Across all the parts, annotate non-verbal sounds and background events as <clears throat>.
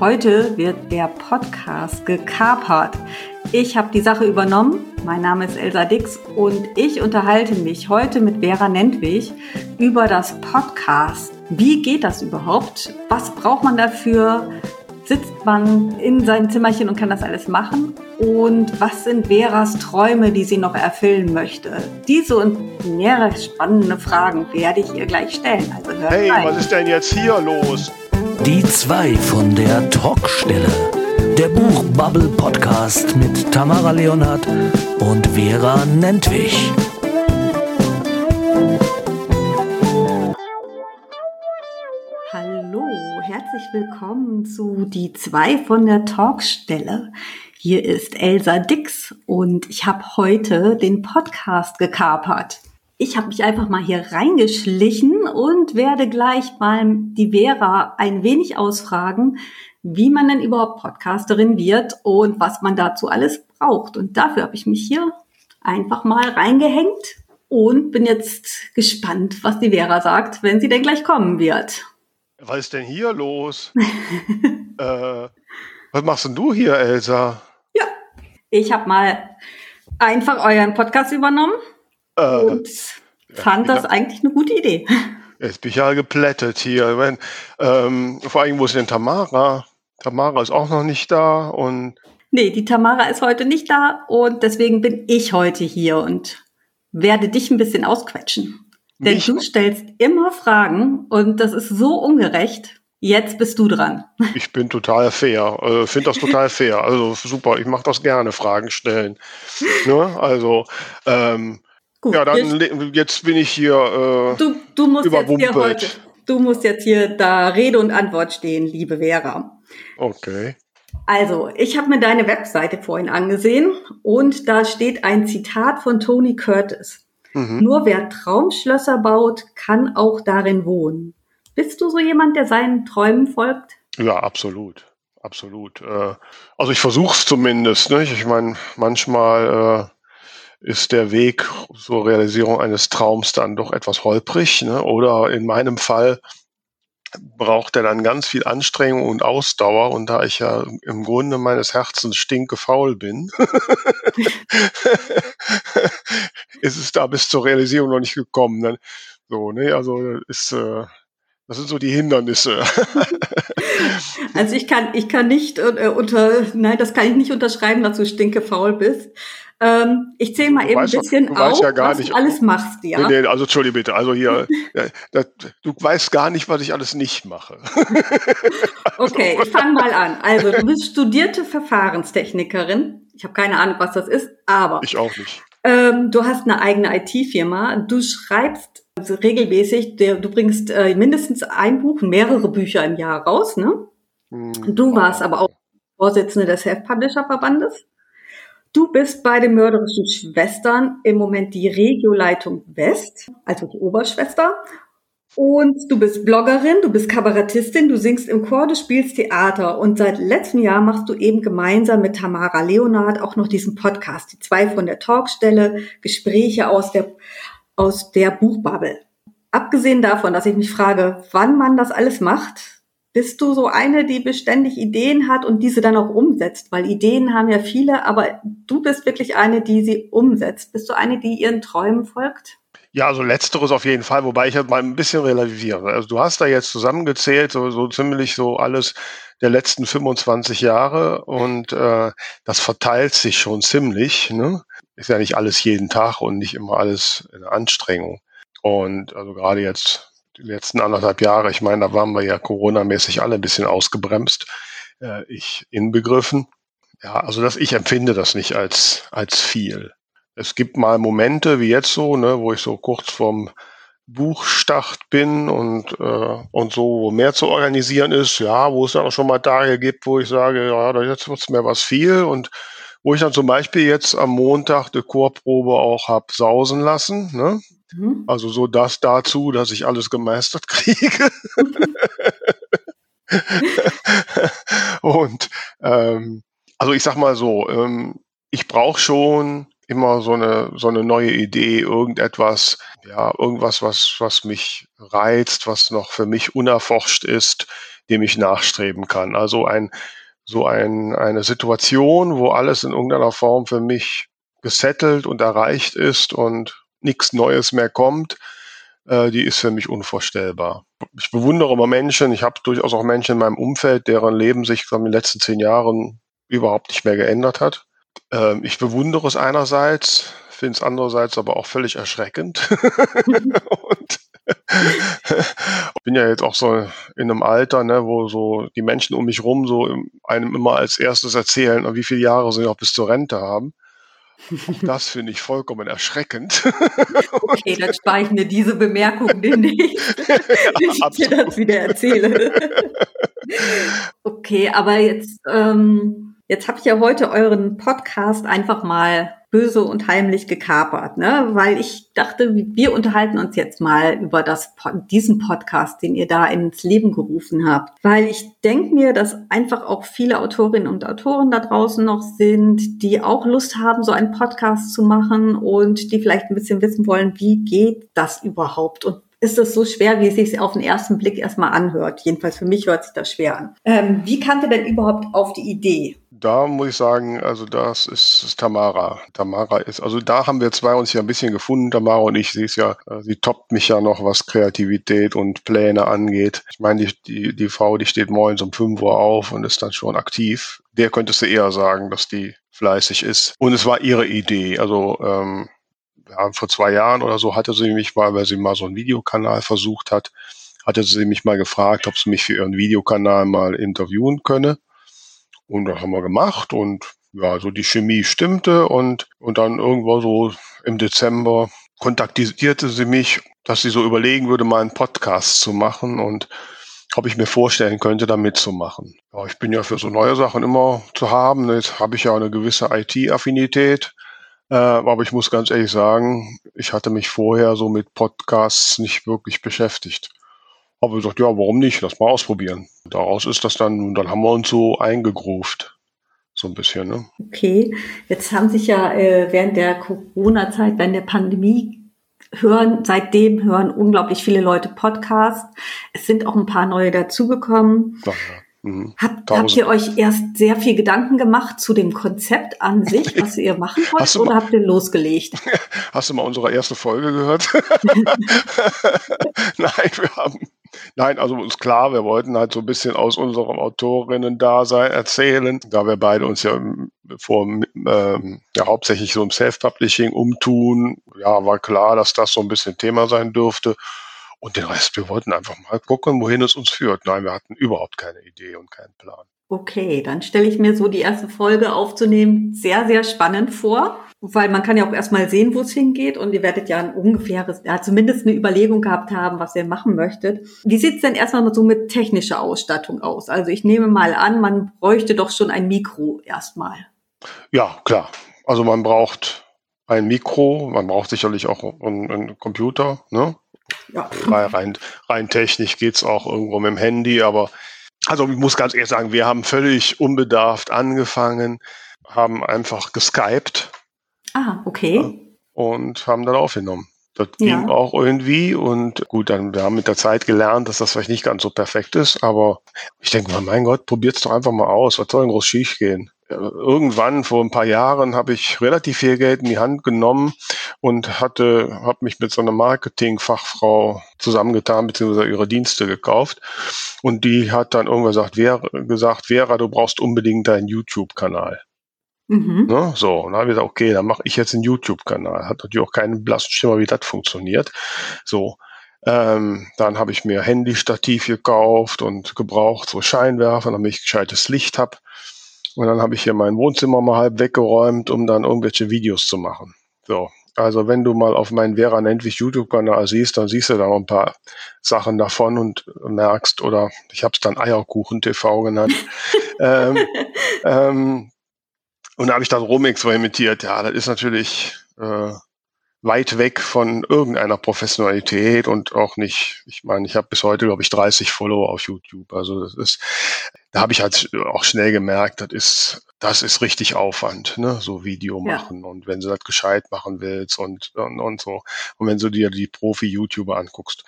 Heute wird der Podcast gekapert. Ich habe die Sache übernommen. Mein Name ist Elsa Dix und ich unterhalte mich heute mit Vera Nentwig über das Podcast. Wie geht das überhaupt? Was braucht man dafür? Sitzt man in seinem Zimmerchen und kann das alles machen? Und was sind Veras Träume, die sie noch erfüllen möchte? Diese und mehrere spannende Fragen werde ich ihr gleich stellen. Also hey, rein. was ist denn jetzt hier los? Die zwei von der Talkstelle. Der Buchbubble Podcast mit Tamara Leonhardt und Vera Nentwich. Hallo, herzlich willkommen zu Die zwei von der Talkstelle. Hier ist Elsa Dix und ich habe heute den Podcast gekapert. Ich habe mich einfach mal hier reingeschlichen und werde gleich mal die Vera ein wenig ausfragen, wie man denn überhaupt Podcasterin wird und was man dazu alles braucht. Und dafür habe ich mich hier einfach mal reingehängt und bin jetzt gespannt, was die Vera sagt, wenn sie denn gleich kommen wird. Was ist denn hier los? <laughs> äh, was machst denn du hier, Elsa? Ich habe mal einfach euren Podcast übernommen äh, und fand ja, das eigentlich eine gute Idee. Jetzt bin ich ja geplättet hier. Wenn, ähm, vor allem, wo ist denn Tamara? Tamara ist auch noch nicht da und. Nee, die Tamara ist heute nicht da und deswegen bin ich heute hier und werde dich ein bisschen ausquetschen. Denn Mich? du stellst immer Fragen und das ist so ungerecht. Jetzt bist du dran. Ich bin total fair. Äh, Finde das total fair. Also super, ich mache das gerne, Fragen stellen. Ne? Also, ähm, Gut, ja, dann jetzt, jetzt, bin ich hier äh, du, du musst jetzt hier heute, Du musst jetzt hier da Rede und Antwort stehen, liebe Vera. Okay. Also, ich habe mir deine Webseite vorhin angesehen und da steht ein Zitat von Tony Curtis. Mhm. Nur wer Traumschlösser baut, kann auch darin wohnen. Bist du so jemand, der seinen Träumen folgt? Ja, absolut. Absolut. Äh, also ich versuche es zumindest. Nicht? Ich meine, manchmal äh, ist der Weg zur Realisierung eines Traums dann doch etwas holprig. Ne? Oder in meinem Fall braucht er dann ganz viel Anstrengung und Ausdauer. Und da ich ja im Grunde meines Herzens stinkefaul bin, <laughs> ist es da bis zur Realisierung noch nicht gekommen. Ne? So, ne? Also ist äh, das sind so die Hindernisse. <laughs> also ich kann, ich kann nicht äh, unter, nein, das kann ich nicht unterschreiben, dass du stinkefaul bist. Ähm, ich zähle mal du eben ein bisschen doch, auf, ja was nicht, du alles machst, ja. Nee, nee, also entschuldige bitte, also hier, <laughs> das, du weißt gar nicht, was ich alles nicht mache. <laughs> <laughs> okay, ich fange mal an. Also du bist studierte Verfahrenstechnikerin. Ich habe keine Ahnung, was das ist, aber. Ich auch nicht. Ähm, du hast eine eigene IT-Firma. Du schreibst also regelmäßig, du bringst äh, mindestens ein Buch, mehrere Bücher im Jahr raus, ne? Mhm. Du warst aber auch Vorsitzende des Self-Publisher-Verbandes. Du bist bei den mörderischen Schwestern im Moment die Regioleitung West, also die Oberschwester. Und du bist Bloggerin, du bist Kabarettistin, du singst im Chor, du spielst Theater. Und seit letztem Jahr machst du eben gemeinsam mit Tamara Leonard auch noch diesen Podcast, die zwei von der Talkstelle, Gespräche aus der, aus der Buchbubble. Abgesehen davon, dass ich mich frage, wann man das alles macht, bist du so eine, die beständig Ideen hat und diese dann auch umsetzt? Weil Ideen haben ja viele, aber du bist wirklich eine, die sie umsetzt. Bist du eine, die ihren Träumen folgt? Ja, also letzteres auf jeden Fall, wobei ich halt mal ein bisschen relativiere. Also du hast da jetzt zusammengezählt, so, so ziemlich so alles der letzten 25 Jahre und äh, das verteilt sich schon ziemlich. Ne? Ist ja nicht alles jeden Tag und nicht immer alles eine Anstrengung. Und also gerade jetzt die letzten anderthalb Jahre, ich meine, da waren wir ja Corona-mäßig alle ein bisschen ausgebremst, äh, ich inbegriffen. Ja, also das, ich empfinde das nicht als, als viel. Es gibt mal Momente wie jetzt so, ne, wo ich so kurz vorm Buchstart bin und, äh, und so, wo mehr zu organisieren ist, ja, wo es dann auch schon mal Tage gibt, wo ich sage, ja, jetzt wird's mir was viel und wo ich dann zum Beispiel jetzt am Montag die Chorprobe auch hab sausen lassen, ne? Mhm. Also so das dazu, dass ich alles gemeistert kriege. <laughs> und ähm, also ich sag mal so, ähm, ich brauche schon immer so eine, so eine neue Idee, irgendetwas, ja, irgendwas, was, was mich reizt, was noch für mich unerforscht ist, dem ich nachstreben kann. Also ein, so ein, eine Situation, wo alles in irgendeiner Form für mich gesettelt und erreicht ist und nichts Neues mehr kommt, äh, die ist für mich unvorstellbar. Ich bewundere immer Menschen, ich habe durchaus auch Menschen in meinem Umfeld, deren Leben sich in den letzten zehn Jahren überhaupt nicht mehr geändert hat. Ähm, ich bewundere es einerseits, finde es andererseits aber auch völlig erschreckend. <laughs> <laughs> und <laughs> bin ja jetzt auch so in einem Alter, ne, wo so die Menschen um mich rum so einem immer als erstes erzählen, wie viele Jahre sie noch bis zur Rente haben. Das finde ich vollkommen erschreckend. Okay, dann spare ich mir diese Bemerkung demnächst, <laughs> wenn ich dir das wieder erzähle. Okay, aber jetzt, ähm, jetzt habe ich ja heute euren Podcast einfach mal böse und heimlich gekapert, ne? Weil ich dachte, wir unterhalten uns jetzt mal über das, diesen Podcast, den ihr da ins Leben gerufen habt. Weil ich denke mir, dass einfach auch viele Autorinnen und Autoren da draußen noch sind, die auch Lust haben, so einen Podcast zu machen und die vielleicht ein bisschen wissen wollen, wie geht das überhaupt und ist es so schwer, wie es sich auf den ersten Blick erstmal anhört. Jedenfalls für mich hört sich das schwer an. Ähm, wie kam ihr denn überhaupt auf die Idee? Da muss ich sagen, also das ist, ist Tamara. Tamara ist, also da haben wir zwei uns ja ein bisschen gefunden, Tamara und ich. Sie ist ja, äh, sie toppt mich ja noch, was Kreativität und Pläne angeht. Ich meine, die, die, die Frau, die steht morgens um 5 Uhr auf und ist dann schon aktiv. Der könntest du eher sagen, dass die fleißig ist. Und es war ihre Idee. Also ähm, vor zwei Jahren oder so hatte sie mich mal, weil sie mal so einen Videokanal versucht hat, hatte sie mich mal gefragt, ob sie mich für ihren Videokanal mal interviewen könne. Und das haben wir gemacht und ja, so die Chemie stimmte und, und dann irgendwo so im Dezember kontaktierte sie mich, dass sie so überlegen würde, mal einen Podcast zu machen und ob ich mir vorstellen könnte, da mitzumachen. Ja, ich bin ja für so neue Sachen immer zu haben. Jetzt habe ich ja eine gewisse IT-Affinität. Äh, aber ich muss ganz ehrlich sagen, ich hatte mich vorher so mit Podcasts nicht wirklich beschäftigt. Aber ich gesagt, ja, warum nicht? Lass mal ausprobieren. Daraus ist das dann, dann haben wir uns so eingegruft. So ein bisschen, ne? Okay. Jetzt haben sich ja äh, während der Corona-Zeit, während der Pandemie hören, seitdem hören unglaublich viele Leute Podcasts. Es sind auch ein paar neue dazugekommen. Ja. Mhm. Habt, habt ihr euch erst sehr viel Gedanken gemacht zu dem Konzept an sich, <laughs> was ihr machen wollt, oder habt ihr losgelegt? <laughs> Hast du mal unsere erste Folge gehört? <laughs> Nein, wir haben, nein, also uns klar, wir wollten halt so ein bisschen aus unserem Autorinnen-Dasein erzählen, da wir beide uns ja vor, ähm, ja, hauptsächlich so im Self-Publishing umtun. Ja, war klar, dass das so ein bisschen Thema sein dürfte. Und den Rest, wir wollten einfach mal gucken, wohin es uns führt. Nein, wir hatten überhaupt keine Idee und keinen Plan. Okay, dann stelle ich mir so die erste Folge aufzunehmen sehr, sehr spannend vor, weil man kann ja auch erstmal sehen, wo es hingeht und ihr werdet ja ein ungefähres, ja, zumindest eine Überlegung gehabt haben, was ihr machen möchtet. Wie sieht es denn erstmal so mit technischer Ausstattung aus? Also ich nehme mal an, man bräuchte doch schon ein Mikro erstmal. Ja, klar. Also man braucht ein Mikro, man braucht sicherlich auch einen, einen Computer, ne? Ja. Rein, rein technisch geht's auch irgendwo mit dem Handy, aber also ich muss ganz ehrlich sagen, wir haben völlig unbedarft angefangen, haben einfach geskypt. Ah, okay. Ja, und haben dann aufgenommen. Das ja. ging auch irgendwie und gut, dann wir haben mit der Zeit gelernt, dass das vielleicht nicht ganz so perfekt ist, aber ich denke mal, mein Gott, probiert's doch einfach mal aus. Was soll denn groß schief gehen? irgendwann vor ein paar Jahren habe ich relativ viel Geld in die Hand genommen und hatte, habe mich mit so einer Marketingfachfrau zusammengetan beziehungsweise ihre Dienste gekauft und die hat dann irgendwann gesagt, Vera, gesagt, Vera, du brauchst unbedingt deinen YouTube-Kanal. Mhm. Ne, so, und dann habe ich gesagt, okay, dann mache ich jetzt einen YouTube-Kanal. Hat natürlich auch keinen blassen Schimmer, wie das funktioniert. So, ähm, dann habe ich mir Handystativ gekauft und gebraucht, so Scheinwerfer, damit ich gescheites Licht habe. Und dann habe ich hier mein Wohnzimmer mal halb weggeräumt, um dann irgendwelche Videos zu machen. So. Also wenn du mal auf meinen Vera Nentwich YouTube-Kanal siehst, dann siehst du da noch ein paar Sachen davon und merkst, oder ich habe es dann Eierkuchen TV genannt. <laughs> ähm, ähm, und da habe ich dann rumexperimentiert. Ja, das ist natürlich äh, weit weg von irgendeiner Professionalität und auch nicht, ich meine, ich habe bis heute, glaube ich, 30 Follower auf YouTube. Also das ist, da habe ich halt auch schnell gemerkt, das ist, das ist richtig Aufwand, ne? so Video machen. Ja. Und wenn du das gescheit machen willst und, und, und so. Und wenn du dir die Profi-YouTuber anguckst.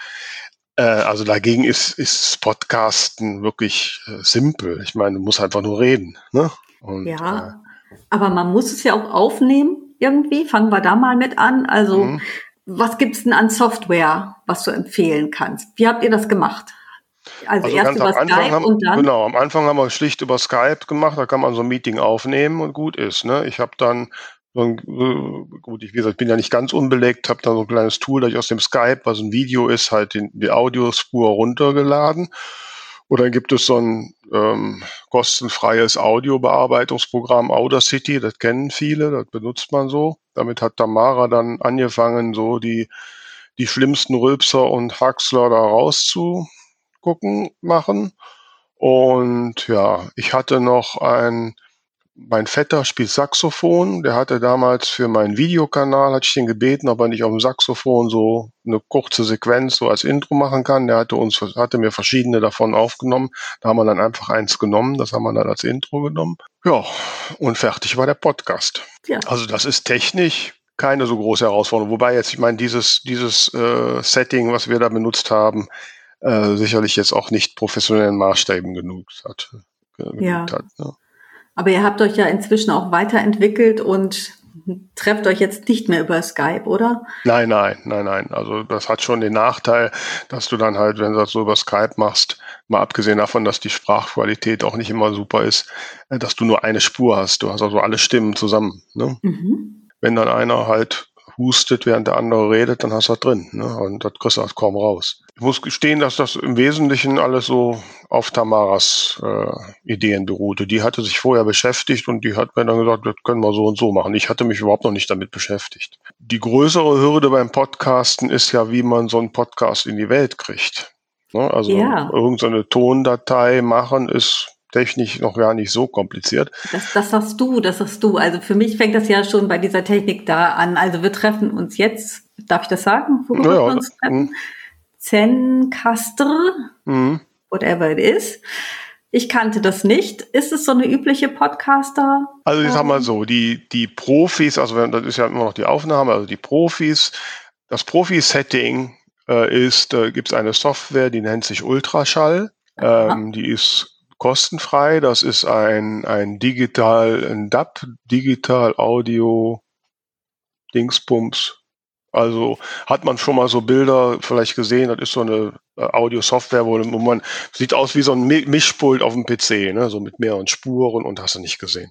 Äh, also dagegen ist, ist Podcasten wirklich äh, simpel. Ich meine, du musst einfach nur reden. Ne? Und, ja, äh, aber man muss es ja auch aufnehmen irgendwie. Fangen wir da mal mit an. Also mhm. was gibt's denn an Software, was du empfehlen kannst? Wie habt ihr das gemacht? Also, also erst über Skype haben, und dann? Genau, am Anfang haben wir schlicht über Skype gemacht. Da kann man so ein Meeting aufnehmen und gut ist. Ne? Ich habe dann so ein, äh, gut, ich, wie gesagt, bin ja nicht ganz unbelegt, habe da so ein kleines Tool, das ich aus dem Skype, was ein Video ist, halt den, die Audiospur runtergeladen. Oder gibt es so ein ähm, kostenfreies Audiobearbeitungsprogramm Audacity, das kennen viele, das benutzt man so. Damit hat Tamara dann angefangen, so die, die schlimmsten Rülpser und Haxler da rauszugucken, machen. Und ja, ich hatte noch ein mein Vetter spielt Saxophon. Der hatte damals für meinen Videokanal, hatte ich ihn gebeten, ob er nicht auf dem Saxophon so eine kurze Sequenz so als Intro machen kann. Der hatte uns, hatte mir verschiedene davon aufgenommen. Da haben wir dann einfach eins genommen. Das haben wir dann als Intro genommen. Ja, und fertig war der Podcast. Ja. Also das ist technisch keine so große Herausforderung. Wobei jetzt, ich meine, dieses, dieses äh, Setting, was wir da benutzt haben, äh, sicherlich jetzt auch nicht professionellen Maßstäben genug hat. Äh, ja. Hat, ne? Aber ihr habt euch ja inzwischen auch weiterentwickelt und trefft euch jetzt nicht mehr über Skype, oder? Nein, nein, nein, nein. Also das hat schon den Nachteil, dass du dann halt, wenn du das so über Skype machst, mal abgesehen davon, dass die Sprachqualität auch nicht immer super ist, äh, dass du nur eine Spur hast. Du hast also alle Stimmen zusammen. Ne? Mhm. Wenn dann einer halt hustet, während der andere redet, dann hast du das drin. Ne? Und das kriegst du halt kaum raus. Ich muss gestehen, dass das im Wesentlichen alles so auf Tamaras äh, Ideen beruhte. Die hatte sich vorher beschäftigt und die hat mir dann gesagt, das können wir so und so machen. Ich hatte mich überhaupt noch nicht damit beschäftigt. Die größere Hürde beim Podcasten ist ja, wie man so einen Podcast in die Welt kriegt. Ne? Also ja. irgendeine Tondatei machen ist technisch noch gar nicht so kompliziert. Das, das sagst du, das sagst du. Also für mich fängt das ja schon bei dieser Technik da an. Also wir treffen uns jetzt, darf ich das sagen, naja, wir uns treffen? Mhm. Zencaster, mhm. whatever it is. Ich kannte das nicht. Ist es so eine übliche Podcaster? Also ich sag mal so, die, die Profis, also das ist ja immer noch die Aufnahme, also die Profis, das Profi-Setting äh, ist, äh, gibt es eine Software, die nennt sich Ultraschall. Ähm, die ist kostenfrei. Das ist ein, ein digital, ein DAP, Digital Audio Dingsbums. Also hat man schon mal so Bilder vielleicht gesehen, das ist so eine äh, Audio-Software, wo, man sieht aus wie so ein Mischpult auf dem PC, ne? so mit mehreren Spuren und hast du nicht gesehen.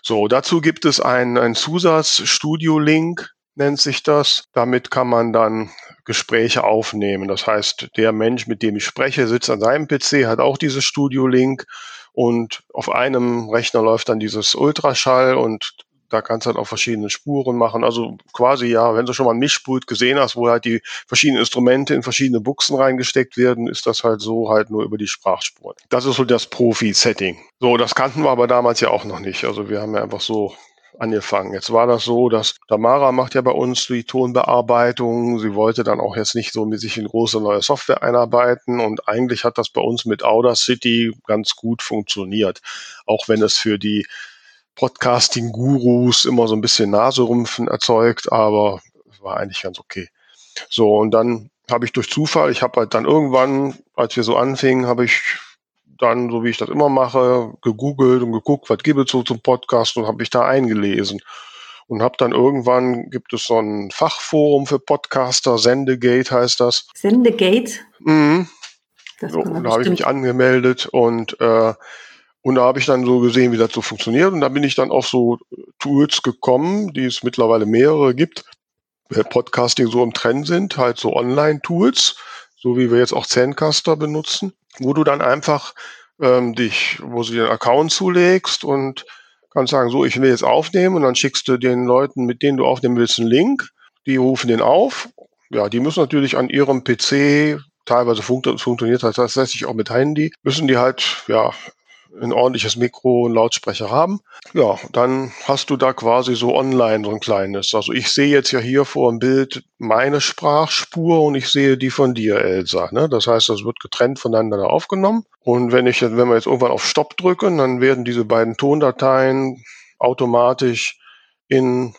So, dazu gibt es einen, einen Zusatz-Studio-Link, nennt sich das. Damit kann man dann Gespräche aufnehmen. Das heißt, der Mensch, mit dem ich spreche, sitzt an seinem PC, hat auch dieses Studio-Link und auf einem Rechner läuft dann dieses Ultraschall und da kannst du halt auch verschiedene Spuren machen. Also quasi ja, wenn du schon mal ein Mischpult gesehen hast, wo halt die verschiedenen Instrumente in verschiedene Buchsen reingesteckt werden, ist das halt so halt nur über die Sprachspuren. Das ist so das Profi-Setting. So, das kannten wir aber damals ja auch noch nicht. Also wir haben ja einfach so angefangen. Jetzt war das so, dass Tamara macht ja bei uns die Tonbearbeitung. Sie wollte dann auch jetzt nicht so mit sich in große neue Software einarbeiten und eigentlich hat das bei uns mit Audacity ganz gut funktioniert. Auch wenn es für die Podcasting-Gurus immer so ein bisschen Naserümpfen erzeugt, aber war eigentlich ganz okay. So, und dann habe ich durch Zufall, ich habe halt dann irgendwann, als wir so anfingen, habe ich dann, so wie ich das immer mache, gegoogelt und geguckt, was gibt es so zum Podcast und habe mich da eingelesen. Und habe dann irgendwann, gibt es so ein Fachforum für Podcaster, Sendegate heißt das. Sendegate? Mhm. So, da habe ich mich angemeldet und äh, und da habe ich dann so gesehen, wie das so funktioniert. Und da bin ich dann auf so Tools gekommen, die es mittlerweile mehrere gibt, weil Podcasting so im Trend sind, halt so Online-Tools, so wie wir jetzt auch Zencaster benutzen wo du dann einfach ähm, dich, wo du dir einen Account zulegst und kannst sagen, so, ich will jetzt aufnehmen und dann schickst du den Leuten, mit denen du aufnehmen willst, einen Link. Die rufen den auf. Ja, die müssen natürlich an ihrem PC, teilweise funkt, funktioniert das tatsächlich auch mit Handy, müssen die halt, ja, ein ordentliches Mikro und Lautsprecher haben. Ja, dann hast du da quasi so online so ein kleines. Also ich sehe jetzt ja hier vor dem Bild meine Sprachspur und ich sehe die von dir, Elsa. Ne? Das heißt, das wird getrennt voneinander aufgenommen. Und wenn ich, wenn wir jetzt irgendwann auf Stopp drücken, dann werden diese beiden Tondateien automatisch in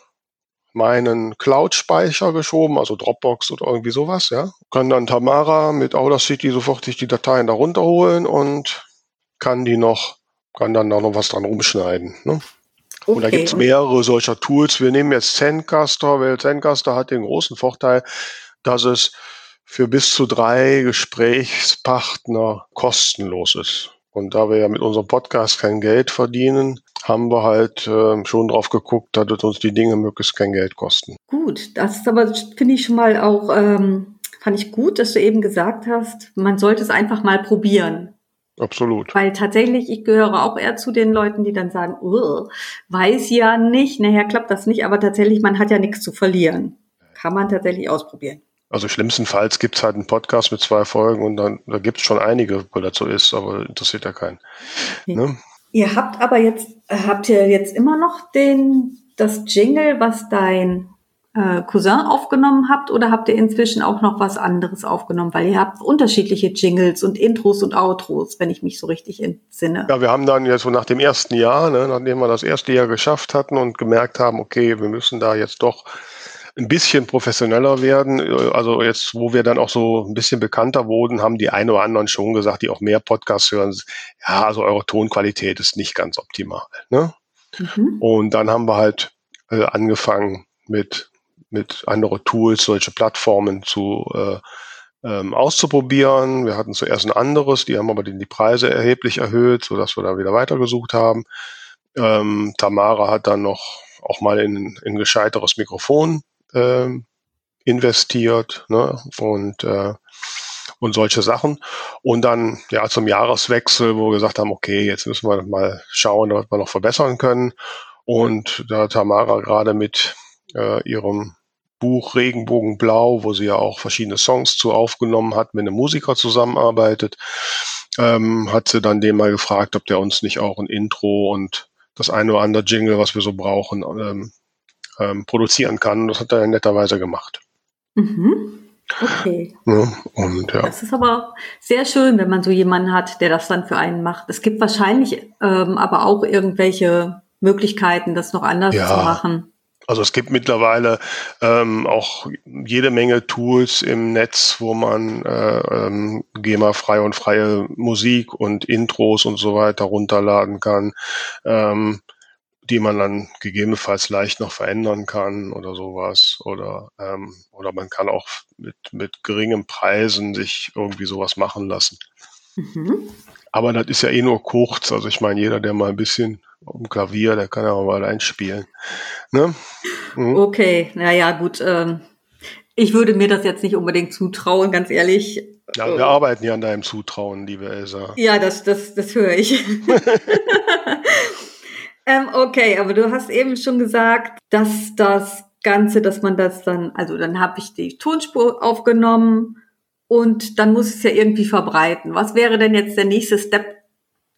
meinen Cloud-Speicher geschoben, also Dropbox oder irgendwie sowas, ja. Kann dann Tamara mit Audacity sofort sich die Dateien da runterholen und kann die noch, kann dann da noch was dran rumschneiden. Ne? Okay. Und da gibt es mehrere solcher Tools. Wir nehmen jetzt Zencaster, weil Zencaster hat den großen Vorteil, dass es für bis zu drei Gesprächspartner kostenlos ist. Und da wir ja mit unserem Podcast kein Geld verdienen, haben wir halt äh, schon drauf geguckt, dass uns die Dinge möglichst kein Geld kosten. Gut, das ist aber, finde ich schon mal auch, ähm, fand ich gut, dass du eben gesagt hast, man sollte es einfach mal probieren. Absolut. Weil tatsächlich, ich gehöre auch eher zu den Leuten, die dann sagen, weiß ja nicht, nachher klappt das nicht, aber tatsächlich, man hat ja nichts zu verlieren. Kann man tatsächlich ausprobieren. Also schlimmstenfalls gibt es halt einen Podcast mit zwei Folgen und dann da gibt es schon einige, wo das so ist, aber interessiert ja keinen. Ne? Ihr habt aber jetzt, habt ihr jetzt immer noch den, das Jingle, was dein äh, Cousin aufgenommen habt oder habt ihr inzwischen auch noch was anderes aufgenommen? Weil ihr habt unterschiedliche Jingles und Intros und Outros, wenn ich mich so richtig entsinne. Ja, wir haben dann jetzt so nach dem ersten Jahr, ne, nachdem wir das erste Jahr geschafft hatten und gemerkt haben, okay, wir müssen da jetzt doch ein bisschen professioneller werden. Also jetzt, wo wir dann auch so ein bisschen bekannter wurden, haben die ein oder anderen schon gesagt, die auch mehr Podcasts hören. Ja, also eure Tonqualität ist nicht ganz optimal. Ne? Mhm. Und dann haben wir halt äh, angefangen mit, mit anderen Tools, solche Plattformen zu äh, ähm, auszuprobieren. Wir hatten zuerst ein anderes, die haben aber die, die Preise erheblich erhöht, sodass wir da wieder weitergesucht haben. Ähm, Tamara hat dann noch auch mal in, in gescheiteres Mikrofon äh, investiert ne? und, äh, und solche Sachen. Und dann ja zum Jahreswechsel, wo wir gesagt haben, okay, jetzt müssen wir mal schauen, was wir noch verbessern können. Und da Tamara gerade mit äh, ihrem Buch Regenbogenblau, wo sie ja auch verschiedene Songs zu aufgenommen hat, mit einem Musiker zusammenarbeitet, ähm, hat sie dann den mal gefragt, ob der uns nicht auch ein Intro und das eine oder andere Jingle, was wir so brauchen, ähm, ähm, produzieren kann. Das hat er netterweise gemacht. Mhm. Okay. Ja, und, ja. Das ist aber sehr schön, wenn man so jemanden hat, der das dann für einen macht. Es gibt wahrscheinlich ähm, aber auch irgendwelche Möglichkeiten, das noch anders ja. zu machen. Also es gibt mittlerweile ähm, auch jede Menge Tools im Netz, wo man äh, ähm, GEMA-freie und freie Musik und Intros und so weiter runterladen kann. Ähm, die man dann gegebenenfalls leicht noch verändern kann oder sowas. Oder, ähm, oder man kann auch mit, mit geringen Preisen sich irgendwie sowas machen lassen. Mhm. Aber das ist ja eh nur kurz. Also ich meine, jeder, der mal ein bisschen um Klavier, der kann ja auch mal einspielen. Ne? Mhm. Okay, naja, gut. Ähm, ich würde mir das jetzt nicht unbedingt zutrauen, ganz ehrlich. Ja, wir äh, arbeiten ja an deinem Zutrauen, liebe Elsa. Ja, das, das, das höre ich. <laughs> Ähm, okay, aber du hast eben schon gesagt, dass das Ganze, dass man das dann, also dann habe ich die Tonspur aufgenommen und dann muss es ja irgendwie verbreiten. Was wäre denn jetzt der nächste Step,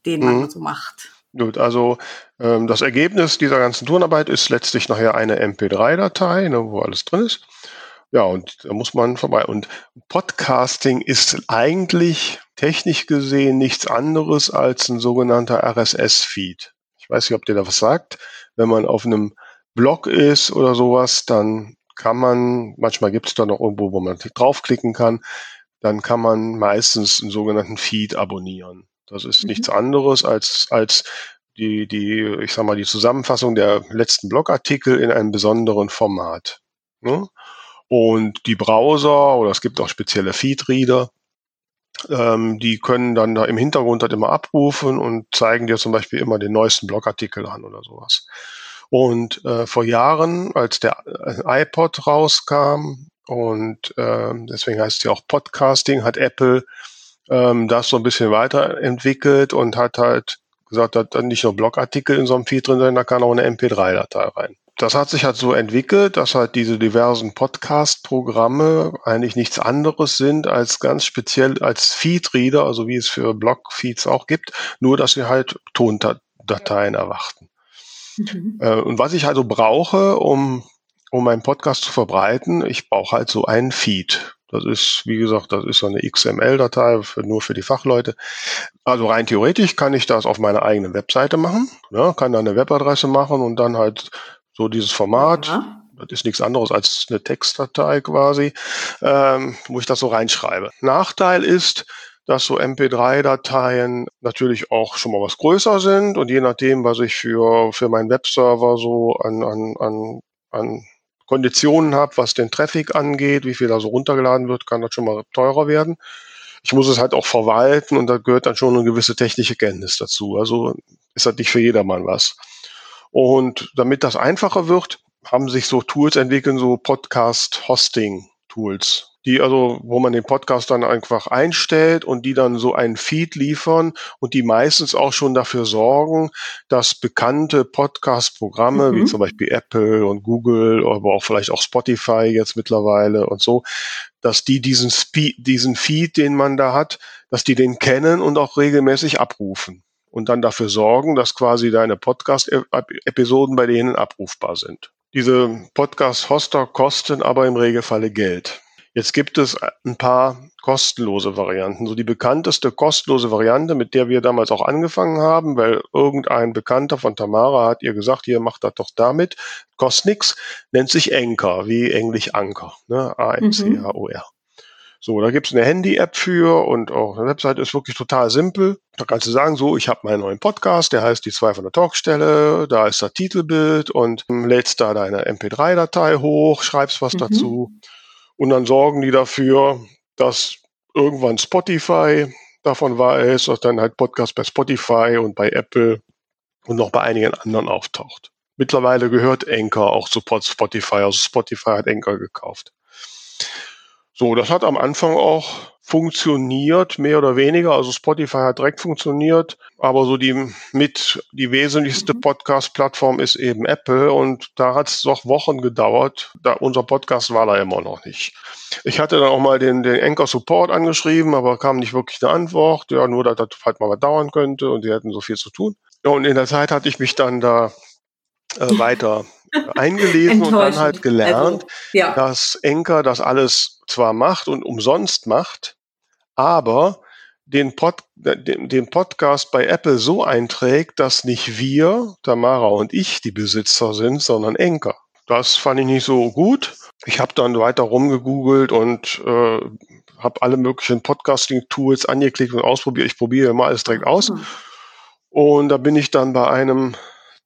den man mhm. so macht? Gut, also ähm, das Ergebnis dieser ganzen Turnarbeit ist letztlich nachher eine MP3-Datei, ne, wo alles drin ist. Ja, und da muss man vorbei. Und Podcasting ist eigentlich technisch gesehen nichts anderes als ein sogenannter RSS-Feed. Ich weiß nicht, ob dir da was sagt. Wenn man auf einem Blog ist oder sowas, dann kann man, manchmal gibt es da noch irgendwo, wo man draufklicken kann, dann kann man meistens einen sogenannten Feed abonnieren. Das ist mhm. nichts anderes als, als die, die, ich sag mal, die Zusammenfassung der letzten Blogartikel in einem besonderen Format. Ne? Und die Browser oder es gibt auch spezielle Feedreader, ähm, die können dann da im Hintergrund halt immer abrufen und zeigen dir zum Beispiel immer den neuesten Blogartikel an oder sowas. Und äh, vor Jahren, als der äh, iPod rauskam und äh, deswegen heißt es ja auch Podcasting, hat Apple ähm, das so ein bisschen weiterentwickelt und hat halt gesagt, dass dann nicht nur Blogartikel in so einem Feed drin sind, da kann auch eine MP3-Datei rein das hat sich halt so entwickelt, dass halt diese diversen Podcast-Programme eigentlich nichts anderes sind als ganz speziell als Feed-Reader, also wie es für Blog-Feeds auch gibt, nur dass sie halt Tondateien erwarten. Mhm. Äh, und was ich also brauche, um, um meinen Podcast zu verbreiten, ich brauche halt so einen Feed. Das ist, wie gesagt, das ist so eine XML-Datei nur für die Fachleute. Also rein theoretisch kann ich das auf meiner eigenen Webseite machen, ja, kann da eine Webadresse machen und dann halt so dieses Format, ja. das ist nichts anderes als eine Textdatei quasi, ähm, wo ich das so reinschreibe. Nachteil ist, dass so MP3-Dateien natürlich auch schon mal was größer sind und je nachdem, was ich für, für meinen Webserver so an, an, an, an Konditionen habe, was den Traffic angeht, wie viel da so runtergeladen wird, kann das schon mal teurer werden. Ich muss es halt auch verwalten und da gehört dann schon eine gewisse technische Kenntnis dazu. Also ist das nicht für jedermann was. Und damit das einfacher wird, haben sich so Tools entwickelt, so Podcast-Hosting-Tools die also, wo man den Podcast dann einfach einstellt und die dann so einen Feed liefern und die meistens auch schon dafür sorgen, dass bekannte Podcast-Programme, mhm. wie zum Beispiel Apple und Google, aber auch vielleicht auch Spotify jetzt mittlerweile und so, dass die diesen, Spe diesen Feed, den man da hat, dass die den kennen und auch regelmäßig abrufen und dann dafür sorgen, dass quasi deine Podcast-Episoden bei denen abrufbar sind. Diese Podcast-Hoster kosten aber im Regelfalle Geld. Jetzt gibt es ein paar kostenlose Varianten. So die bekannteste kostenlose Variante, mit der wir damals auch angefangen haben, weil irgendein Bekannter von Tamara hat ihr gesagt, hier macht das doch damit, kostet nichts, nennt sich Anchor, wie Englisch Anker, ne? A-N-C-H-O-R. Mhm. So, da gibt es eine Handy-App für und auch eine Webseite ist wirklich total simpel. Da kannst du sagen, so, ich habe meinen neuen Podcast, der heißt die zwei von der Talkstelle, da ist das Titelbild und lädst da deine MP3-Datei hoch, schreibst was mhm. dazu und dann sorgen die dafür, dass irgendwann Spotify davon weiß, dass dann halt Podcast bei Spotify und bei Apple und noch bei einigen anderen auftaucht. Mittlerweile gehört Anchor auch zu Spotify, also Spotify hat Anchor gekauft. So, das hat am Anfang auch funktioniert, mehr oder weniger. Also Spotify hat direkt funktioniert, aber so die mit die wesentlichste mhm. Podcast-Plattform ist eben Apple und da hat es doch Wochen gedauert. Da unser Podcast war da immer noch nicht. Ich hatte dann auch mal den, den Anchor Support angeschrieben, aber kam nicht wirklich eine Antwort. Ja, nur dass das halt mal was dauern könnte und die hätten so viel zu tun. Und in der Zeit hatte ich mich dann da äh, weiter eingelesen und dann halt gelernt, also, ja. dass Anchor das alles zwar macht und umsonst macht, aber den, Pod, den, den Podcast bei Apple so einträgt, dass nicht wir, Tamara und ich, die Besitzer sind, sondern Enker. Das fand ich nicht so gut. Ich habe dann weiter rumgegoogelt und äh, habe alle möglichen Podcasting-Tools angeklickt und ausprobiert. Ich probiere immer alles direkt aus. Mhm. Und da bin ich dann bei einem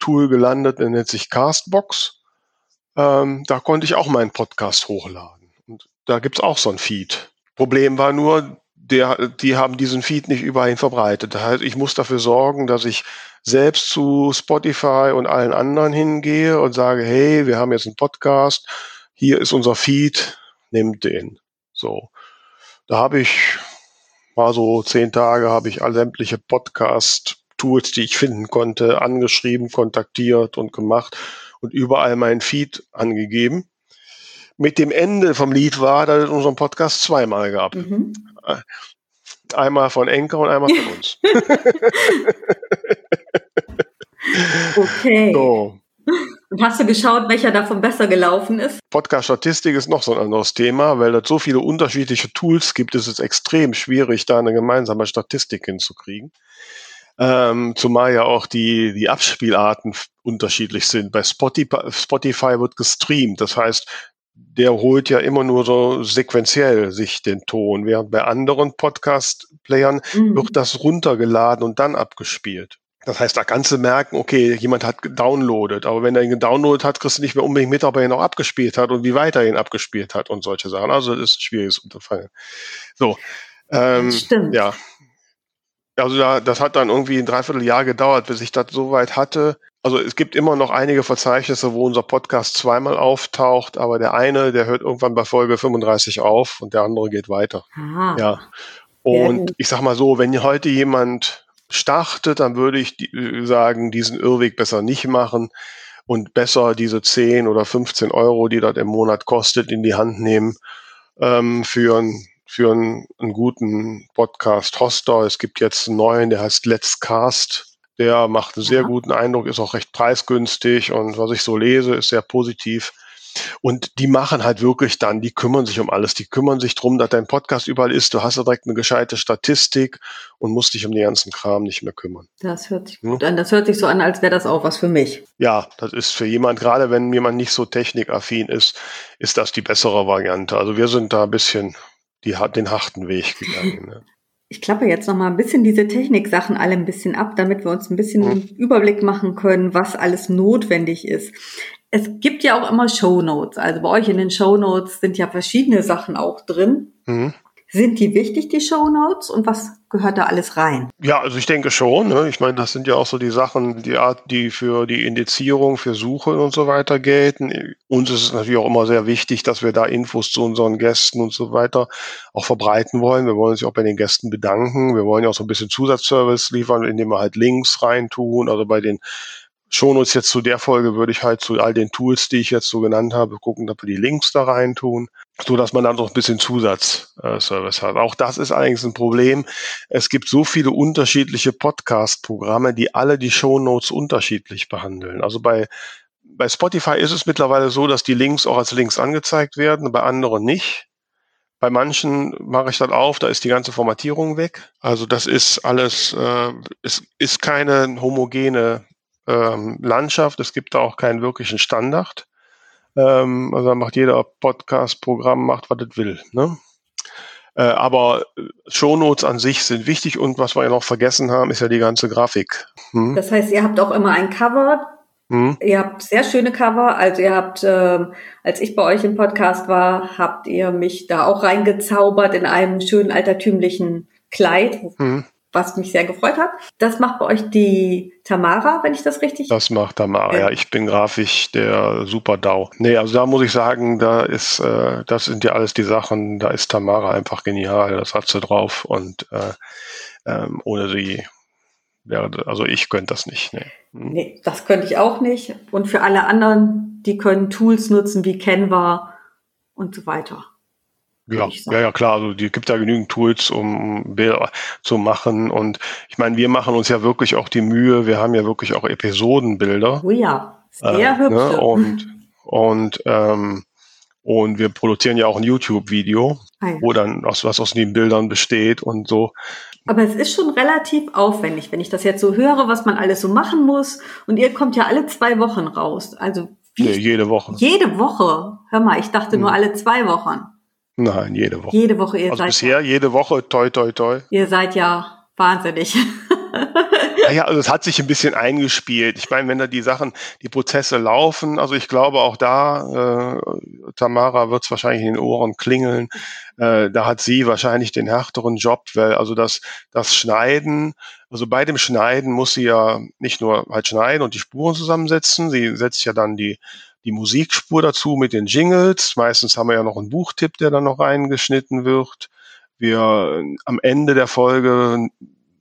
Tool gelandet, der nennt sich Castbox. Ähm, da konnte ich auch meinen Podcast hochladen. Und da gibt's auch so ein Feed. Problem war nur, der, die haben diesen Feed nicht überall verbreitet. Das heißt, ich muss dafür sorgen, dass ich selbst zu Spotify und allen anderen hingehe und sage, hey, wir haben jetzt einen Podcast, hier ist unser Feed, nehmt den. So. Da habe ich mal so zehn Tage habe ich sämtliche Podcast-Tools, die ich finden konnte, angeschrieben, kontaktiert und gemacht und überall meinen Feed angegeben. Mit dem Ende vom Lied war, dass es unseren Podcast zweimal gab. Mhm. Einmal von Enker und einmal von uns. <laughs> okay. So. Und hast du geschaut, welcher davon besser gelaufen ist? Podcast-Statistik ist noch so ein anderes Thema, weil es so viele unterschiedliche Tools gibt, ist es extrem schwierig, da eine gemeinsame Statistik hinzukriegen. Ähm, zumal ja auch die, die Abspielarten unterschiedlich sind. Bei Spotify, Spotify wird gestreamt. Das heißt, der holt ja immer nur so sequenziell sich den Ton, während bei anderen Podcast-Playern mhm. wird das runtergeladen und dann abgespielt. Das heißt, da kannst du merken, okay, jemand hat gedownloadet, aber wenn er ihn gedownloadet hat, kriegst du nicht mehr unbedingt mit, ob er ihn auch abgespielt hat und wie weit er ihn abgespielt hat und solche Sachen. Also das ist ein schwieriges Unterfangen. So. Ähm, Stimmt. Ja. Also da, das hat dann irgendwie ein Dreivierteljahr gedauert, bis ich das so weit hatte, also es gibt immer noch einige Verzeichnisse, wo unser Podcast zweimal auftaucht, aber der eine, der hört irgendwann bei Folge 35 auf und der andere geht weiter. Aha. Ja. Und ich sag mal so, wenn heute jemand startet, dann würde ich sagen, diesen Irrweg besser nicht machen und besser diese 10 oder 15 Euro, die das im Monat kostet, in die Hand nehmen ähm, für, ein, für einen, einen guten Podcast-Hoster. Es gibt jetzt einen neuen, der heißt Let's Cast der macht einen sehr guten Eindruck, ist auch recht preisgünstig und was ich so lese, ist sehr positiv. Und die machen halt wirklich dann, die kümmern sich um alles. Die kümmern sich drum, dass dein Podcast überall ist. Du hast ja direkt eine gescheite Statistik und musst dich um den ganzen Kram nicht mehr kümmern. Das hört sich gut hm? an. Das hört sich so an, als wäre das auch was für mich. Ja, das ist für jemand, gerade wenn jemand nicht so technikaffin ist, ist das die bessere Variante. Also wir sind da ein bisschen die, den harten Weg gegangen. Ne? Ich klappe jetzt noch mal ein bisschen diese Techniksachen alle ein bisschen ab, damit wir uns ein bisschen einen Überblick machen können, was alles notwendig ist. Es gibt ja auch immer Show Notes. Also bei euch in den Show Notes sind ja verschiedene Sachen auch drin. Mhm. Sind die wichtig, die Show? Und was gehört da alles rein? Ja, also ich denke schon. Ne? Ich meine, das sind ja auch so die Sachen, die Art, die für die Indizierung, für Suche und so weiter gelten. Uns ist es natürlich auch immer sehr wichtig, dass wir da Infos zu unseren Gästen und so weiter auch verbreiten wollen. Wir wollen uns auch bei den Gästen bedanken. Wir wollen ja auch so ein bisschen Zusatzservice liefern, indem wir halt Links reintun. Also bei den Shownotes jetzt zu der Folge würde ich halt zu all den Tools, die ich jetzt so genannt habe, gucken, dass wir die Links da rein tun, so dass man dann noch ein bisschen Zusatzservice hat. Auch das ist allerdings ein Problem. Es gibt so viele unterschiedliche Podcast-Programme, die alle die Shownotes unterschiedlich behandeln. Also bei bei Spotify ist es mittlerweile so, dass die Links auch als Links angezeigt werden, bei anderen nicht. Bei manchen mache ich das auf, da ist die ganze Formatierung weg. Also das ist alles, äh, es ist keine homogene ähm, Landschaft. Es gibt da auch keinen wirklichen Standard. Ähm, also da macht jeder Podcast-Programm, macht, was es will. Ne? Äh, aber Shownotes an sich sind wichtig und was wir ja noch vergessen haben, ist ja die ganze Grafik. Hm? Das heißt, ihr habt auch immer ein Cover. Hm? Ihr habt sehr schöne Cover. Also ihr habt, äh, als ich bei euch im Podcast war, habt ihr mich da auch reingezaubert in einem schönen altertümlichen Kleid. Hm was mich sehr gefreut hat. Das macht bei euch die Tamara, wenn ich das richtig. Das macht Tamara, ja. Ich bin grafisch der Super DAO. Nee, also da muss ich sagen, da ist, äh, das sind ja alles die Sachen, da ist Tamara einfach genial. Das hat sie drauf und äh, ähm, ohne sie wäre, also ich könnte das nicht. Nee. Hm. nee, das könnte ich auch nicht. Und für alle anderen, die können Tools nutzen wie Canva und so weiter. Ja, ja, ja, klar. Also die gibt ja genügend Tools, um Bilder zu machen. Und ich meine, wir machen uns ja wirklich auch die Mühe. Wir haben ja wirklich auch Episodenbilder. Oh ja, sehr äh, hübsch. Ne? Und und ähm, und wir produzieren ja auch ein YouTube-Video, ah, ja. wo dann aus was aus den Bildern besteht und so. Aber es ist schon relativ aufwendig, wenn ich das jetzt so höre, was man alles so machen muss. Und ihr kommt ja alle zwei Wochen raus. Also wie nee, jede Woche. Jede Woche. Hör mal, ich dachte hm. nur alle zwei Wochen. Nein, jede Woche. Jede Woche, ihr also seid bisher ja, jede Woche, toi, toi, toi. Ihr seid ja wahnsinnig. Naja, also es hat sich ein bisschen eingespielt. Ich meine, wenn da die Sachen, die Prozesse laufen, also ich glaube auch da, äh, Tamara wird es wahrscheinlich in den Ohren klingeln, äh, da hat sie wahrscheinlich den härteren Job, weil also das, das Schneiden, also bei dem Schneiden muss sie ja nicht nur halt schneiden und die Spuren zusammensetzen, sie setzt ja dann die die Musikspur dazu mit den Jingles. Meistens haben wir ja noch einen Buchtipp, der dann noch reingeschnitten wird. Wir am Ende der Folge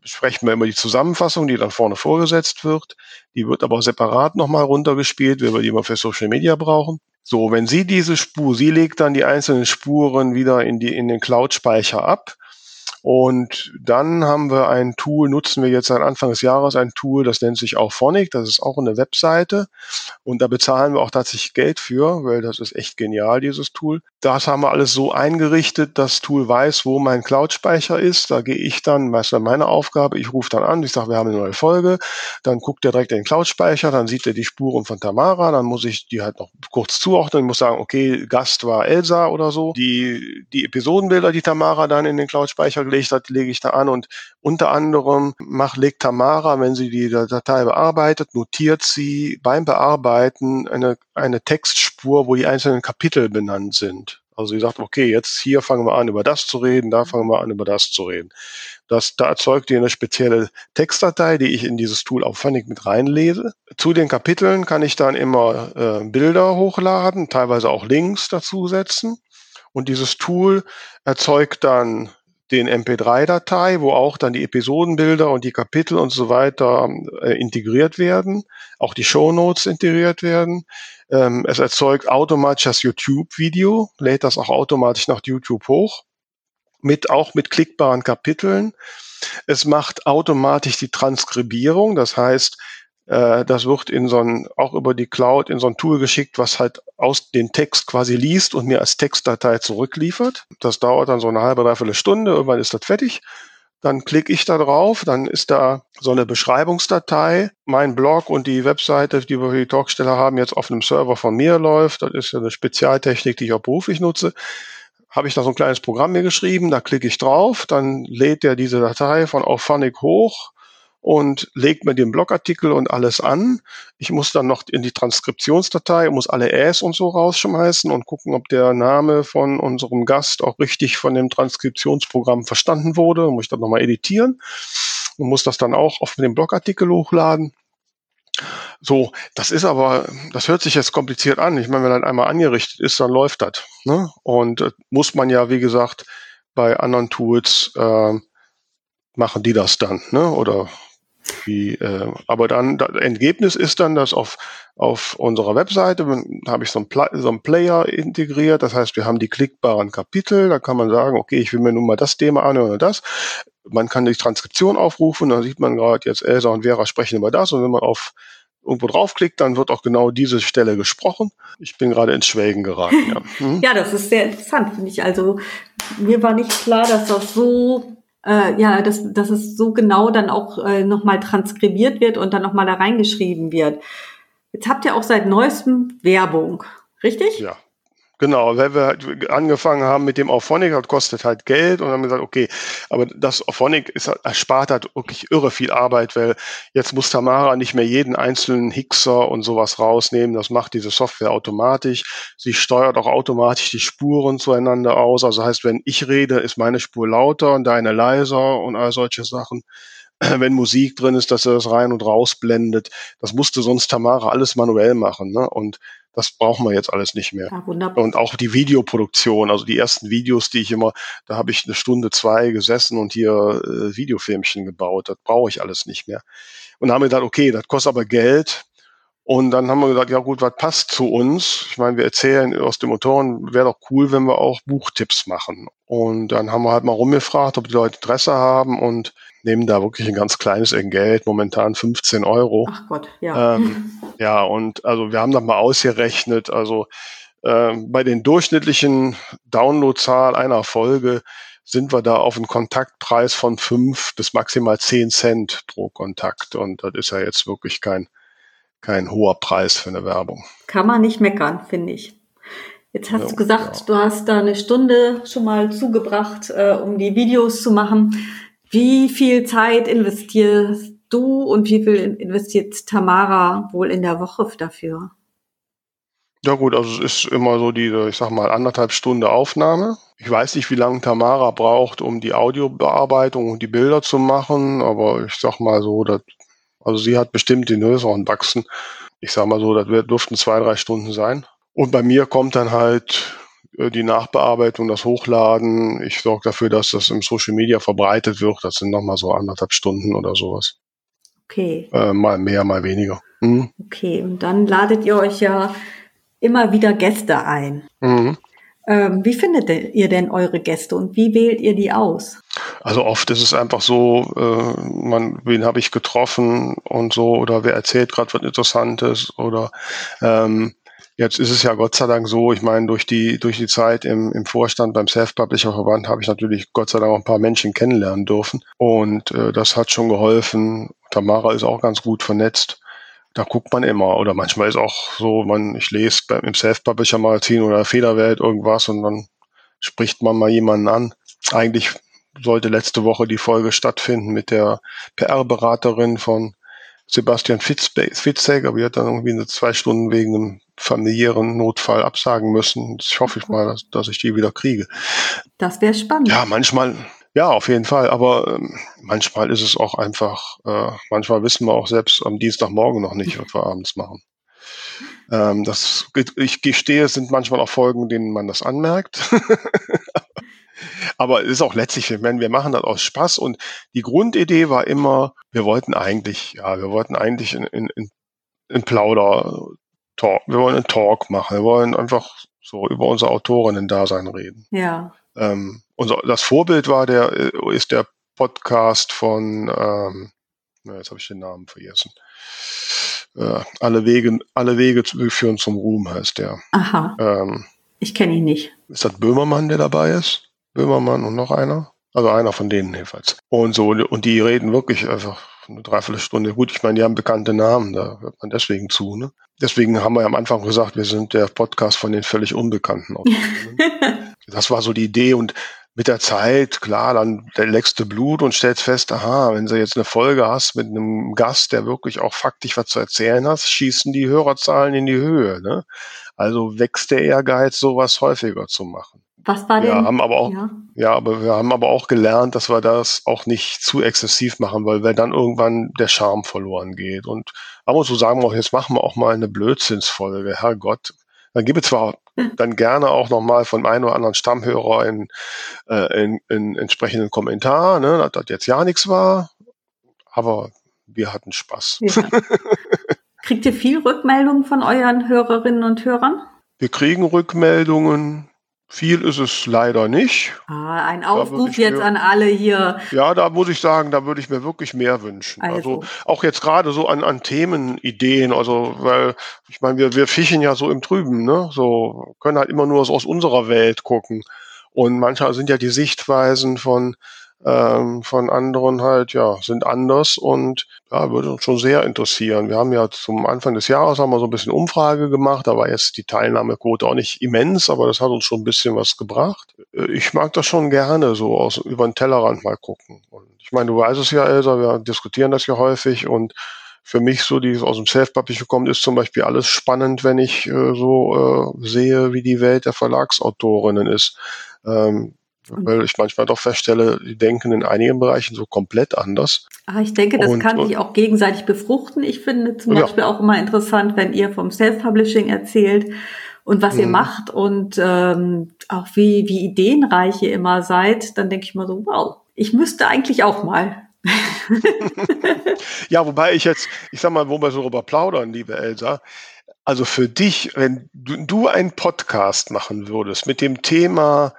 sprechen wir immer die Zusammenfassung, die dann vorne vorgesetzt wird. Die wird aber separat nochmal runtergespielt, weil wir die immer für Social Media brauchen. So, wenn sie diese Spur, sie legt dann die einzelnen Spuren wieder in die, in den Cloud-Speicher ab und dann haben wir ein Tool, nutzen wir jetzt seit Anfang des Jahres ein Tool, das nennt sich auch Phonic, das ist auch eine Webseite und da bezahlen wir auch tatsächlich Geld für, weil das ist echt genial, dieses Tool. Das haben wir alles so eingerichtet, das Tool weiß, wo mein Cloud-Speicher ist. Da gehe ich dann, was ist meine Aufgabe, ich rufe dann an, ich sage, wir haben eine neue Folge, dann guckt er direkt in den Cloud-Speicher, dann sieht er die Spuren von Tamara, dann muss ich die halt noch kurz zuordnen, muss sagen, okay, Gast war Elsa oder so. Die, die Episodenbilder, die Tamara dann in den Cloud-Speicher gelegt hat, lege ich da an und unter anderem macht, legt Tamara, wenn sie die Datei bearbeitet, notiert sie beim Bearbeiten eine, eine Textspur, wo die einzelnen Kapitel benannt sind. Also sie sagt, okay, jetzt hier fangen wir an, über das zu reden, da fangen wir an, über das zu reden. Das, da erzeugt ihr eine spezielle Textdatei, die ich in dieses Tool aufwendig mit reinlese. Zu den Kapiteln kann ich dann immer äh, Bilder hochladen, teilweise auch Links dazusetzen. Und dieses Tool erzeugt dann den MP3-Datei, wo auch dann die Episodenbilder und die Kapitel und so weiter äh, integriert werden, auch die Show Notes integriert werden. Ähm, es erzeugt automatisch das YouTube-Video, lädt das auch automatisch nach YouTube hoch, mit auch mit klickbaren Kapiteln. Es macht automatisch die Transkribierung, das heißt, Äh, das wird in so ein, auch über die Cloud in so ein Tool geschickt, was halt aus den Text quasi liest und mir als Textdatei zurückliefert. Das dauert dann so eine halbe, dreiviertel Stunde, irgendwann ist das fertig. Dann klicke ich da drauf, dann ist da so eine Beschreibungsdatei. Mein Blog und die Webseite, die wir für die Talkstelle haben, jetzt auf einem Server von mir läuft. Das ist ja eine Spezialtechnik, die ich auch beruflich nutze. Habe ich da so ein kleines Programm mir geschrieben, da klicke ich drauf, dann lädt der diese Datei von Auphonic hoch und legt mir den Blogartikel und alles an. Ich muss dann noch in die Transkriptionsdatei, muss alle Äs und so rausschmeißen und gucken, ob der Name von unserem Gast auch richtig von dem Transkriptionsprogramm verstanden wurde. Muss ich dann nochmal editieren und muss das dann auch auf den Blogartikel hochladen. So, das ist aber, das hört sich jetzt kompliziert an. Ich meine, wenn das einmal angerichtet ist, dann läuft das. Ne? Und äh, muss man ja, wie gesagt, bei anderen Tools äh, machen die das dann, ne? Oder wie, äh, aber dann, das Ergebnis ist dann, dass auf, auf unserer Webseite habe ich so einen, so einen Player integriert. Das heißt, wir haben die klickbaren Kapitel. Da kann man sagen, okay, ich will mir nun mal das Thema anhören oder das. Man kann die Transkription aufrufen. Da sieht man gerade jetzt Elsa und Vera sprechen über das. Und wenn man auf irgendwo draufklickt, dann wird auch genau diese Stelle gesprochen. Ich bin gerade ins Schwelgen geraten. Ja, <laughs> hm? ja das ist sehr interessant, finde ich. Also mir war nicht klar, dass das so äh, ja, dass, dass es so genau dann auch äh, nochmal transkribiert wird und dann nochmal da reingeschrieben wird. Jetzt habt ihr auch seit neuestem Werbung, richtig? Ja, Genau, weil wir halt angefangen haben mit dem Auphonic, das kostet halt Geld und haben gesagt, okay, aber das Auphonic ist, erspart halt wirklich irre viel Arbeit, weil jetzt muss Tamara nicht mehr jeden einzelnen Hixer und sowas rausnehmen. Das macht diese Software automatisch. Sie steuert auch automatisch die Spuren zueinander aus. Also heißt, wenn ich rede, ist meine Spur lauter und deine leiser und all solche Sachen <clears throat> wenn Musik drin ist, dass er das rein und raus blendet. Das musste sonst Tamara alles manuell machen. Ne? Und das brauchen wir jetzt alles nicht mehr. Ja. Und auch die Videoproduktion, also die ersten Videos, die ich immer, da habe ich eine Stunde, zwei gesessen und hier äh, Videofilmchen gebaut. Das brauche ich alles nicht mehr. Und haben wir gedacht, okay, das kostet aber Geld. Und dann haben wir gesagt, ja gut, was passt zu uns? Ich meine, wir erzählen aus dem Motoren, wäre doch cool, wenn wir auch Buchtipps machen. Und dann haben wir halt mal rumgefragt, ob die Leute Interesse haben und nehmen da wirklich ein ganz kleines Entgelt, momentan 15 Euro. Ach Gott, ja. Ähm, <laughs> ja, und also wir haben das mal ausgerechnet, also ähm, bei den durchschnittlichen Downloadzahl einer Folge sind wir da auf einen Kontaktpreis von fünf bis maximal zehn Cent pro Kontakt. Und das ist ja jetzt wirklich kein, kein hoher Preis für eine Werbung. Kann man nicht meckern, finde ich. Jetzt hast ja, du gesagt, ja. du hast da eine Stunde schon mal zugebracht, äh, um die Videos zu machen. Wie viel Zeit investierst du und wie viel investiert Tamara wohl in der Woche dafür? Ja gut, also es ist immer so diese, ich sag mal, anderthalb Stunde Aufnahme. Ich weiß nicht, wie lange Tamara braucht, um die Audiobearbeitung und die Bilder zu machen, aber ich sag mal so, dass, also sie hat bestimmt den größeren Wachsen. Ich sag mal so, das dürften zwei, drei Stunden sein. Und bei mir kommt dann halt die Nachbearbeitung, das Hochladen. Ich sorge dafür, dass das im Social Media verbreitet wird. Das sind nochmal so anderthalb Stunden oder sowas. Okay. Äh, mal mehr, mal weniger. Mhm. Okay, und dann ladet ihr euch ja immer wieder Gäste ein. Mhm. Ähm, wie findet ihr denn eure Gäste und wie wählt ihr die aus? Also oft ist es einfach so, äh, man, wen habe ich getroffen und so, oder wer erzählt gerade was Interessantes oder ähm, Jetzt ist es ja Gott sei Dank so, ich meine, durch die, durch die Zeit im, im Vorstand beim Self-Publisher-Verband habe ich natürlich Gott sei Dank auch ein paar Menschen kennenlernen dürfen. Und äh, das hat schon geholfen. Tamara ist auch ganz gut vernetzt. Da guckt man immer. Oder manchmal ist auch so, man, ich lese im Self-Publisher-Magazin oder Federwelt irgendwas und dann spricht man mal jemanden an. Eigentlich sollte letzte Woche die Folge stattfinden mit der PR-Beraterin von Sebastian Fitzek, aber die hat dann irgendwie eine zwei Stunden wegen einem familiären Notfall absagen müssen. Ich hoffe ich mal, dass, dass ich die wieder kriege. Das wäre spannend. Ja, manchmal, ja, auf jeden Fall. Aber ähm, manchmal ist es auch einfach, äh, manchmal wissen wir auch selbst am Dienstagmorgen noch nicht, was wir abends machen. Ähm, das, ich gestehe, es sind manchmal auch Folgen, denen man das anmerkt. <laughs> Aber es ist auch letztlich, ich meine, wir machen das aus Spaß und die Grundidee war immer, wir wollten eigentlich, ja, wir wollten eigentlich in, in, in, Plauder Talk, wir wollen einen Talk machen, wir wollen einfach so über unser Autorinnen-Dasein reden. Ja. Ähm, unser, das Vorbild war der, ist der Podcast von ähm, Na, jetzt habe ich den Namen vergessen. Äh, alle Wege, alle Wege führen zum Ruhm heißt der. Aha. Ähm, ich kenne ihn nicht. Ist das Böhmermann, der dabei ist? Böhmermann und noch einer? Also einer von denen jedenfalls. Und so, und die reden wirklich einfach eine Dreiviertelstunde. Gut, ich meine, die haben bekannte Namen, da hört man deswegen zu. Ne? Deswegen haben wir am Anfang gesagt, wir sind der Podcast von den völlig Unbekannten. <laughs> das war so die Idee und mit der Zeit, klar, dann leckst du Blut und stellst fest, aha, wenn du jetzt eine Folge hast mit einem Gast, der wirklich auch faktisch was zu erzählen hat, schießen die Hörerzahlen in die Höhe. Ne? Also wächst der Ehrgeiz, sowas häufiger zu machen. Was war denn? Wir haben aber auch, ja. ja, aber wir haben aber auch gelernt, dass wir das auch nicht zu exzessiv machen, weil wir dann irgendwann der Charme verloren geht. Und ab und zu sagen wir auch, jetzt machen wir auch mal eine Blödsinnsfolge. Herrgott, dann gebe zwar <laughs> dann gerne auch nochmal von einem oder anderen Stammhörer in, äh, in, in entsprechenden Kommentar, ne, dass das jetzt ja nichts war, aber wir hatten Spaß. Ja. <laughs> Kriegt ihr viel Rückmeldungen von euren Hörerinnen und Hörern? Wir kriegen Rückmeldungen, viel ist es leider nicht. Ah, ein Aufruf jetzt mir, an alle hier. Ja, da muss ich sagen, da würde ich mir wirklich mehr wünschen. Also, also auch jetzt gerade so an, an Themenideen, also weil ich meine, wir, wir fischen ja so im Trüben, ne? So können halt immer nur aus unserer Welt gucken. Und manchmal sind ja die Sichtweisen von ähm, von anderen halt, ja, sind anders und ja, würde uns schon sehr interessieren. Wir haben ja zum Anfang des Jahres haben wir so ein bisschen Umfrage gemacht, da war jetzt die Teilnahmequote auch nicht immens, aber das hat uns schon ein bisschen was gebracht. Äh, ich mag das schon gerne, so aus über den Tellerrand mal gucken. Und ich meine, du weißt es ja, Elsa, wir diskutieren das ja häufig und für mich so, die aus dem Self-Publishing kommt, ist zum Beispiel alles spannend, wenn ich äh, so äh, sehe, wie die Welt der Verlagsautorinnen ist. Ähm, weil ich manchmal doch feststelle, die denken in einigen Bereichen so komplett anders. Ah, ich denke, das und, kann sich auch gegenseitig befruchten. Ich finde zum ja. Beispiel auch immer interessant, wenn ihr vom Self-Publishing erzählt und was mhm. ihr macht und ähm, auch wie, wie ideenreich ihr immer seid, dann denke ich mal so, wow, ich müsste eigentlich auch mal. <laughs> ja, wobei ich jetzt, ich sag mal, wo wir so darüber plaudern, liebe Elsa, also für dich, wenn du, du einen Podcast machen würdest mit dem Thema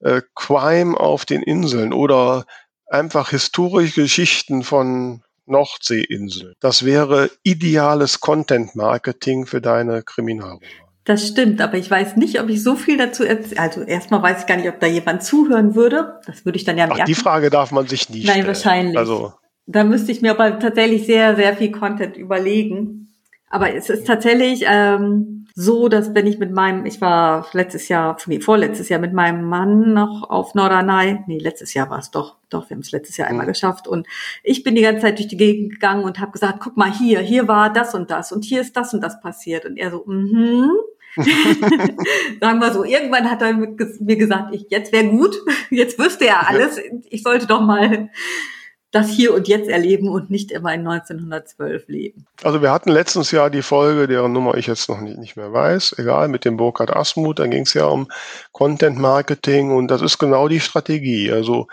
äh, Crime auf den Inseln oder einfach historische Geschichten von Nordseeinseln. Das wäre ideales Content-Marketing für deine Kriminalroman. Das stimmt, aber ich weiß nicht, ob ich so viel dazu erzähle. Also erstmal weiß ich gar nicht, ob da jemand zuhören würde. Das würde ich dann ja merken. Ach, die Frage darf man sich nie stellen. Nein, wahrscheinlich. Also da müsste ich mir aber tatsächlich sehr, sehr viel Content überlegen. Aber es ist tatsächlich ähm, so, dass wenn ich mit meinem, ich war letztes Jahr, nee, vorletztes Jahr mit meinem Mann noch auf Norderney, nee, letztes Jahr war es doch, doch, wir haben es letztes Jahr einmal geschafft. Und ich bin die ganze Zeit durch die Gegend gegangen und habe gesagt, guck mal hier, hier war das und das und hier ist das und das passiert. Und er so, mhm. <laughs> Sagen wir so, irgendwann hat er mir gesagt, ich, jetzt wäre gut, <laughs> jetzt wüsste er alles, ich sollte doch mal das Hier und Jetzt erleben und nicht immer in 1912 leben. Also wir hatten letztens ja die Folge, deren Nummer ich jetzt noch nicht, nicht mehr weiß, egal, mit dem Burkhard Asmuth, da ging es ja um Content Marketing und das ist genau die Strategie. Also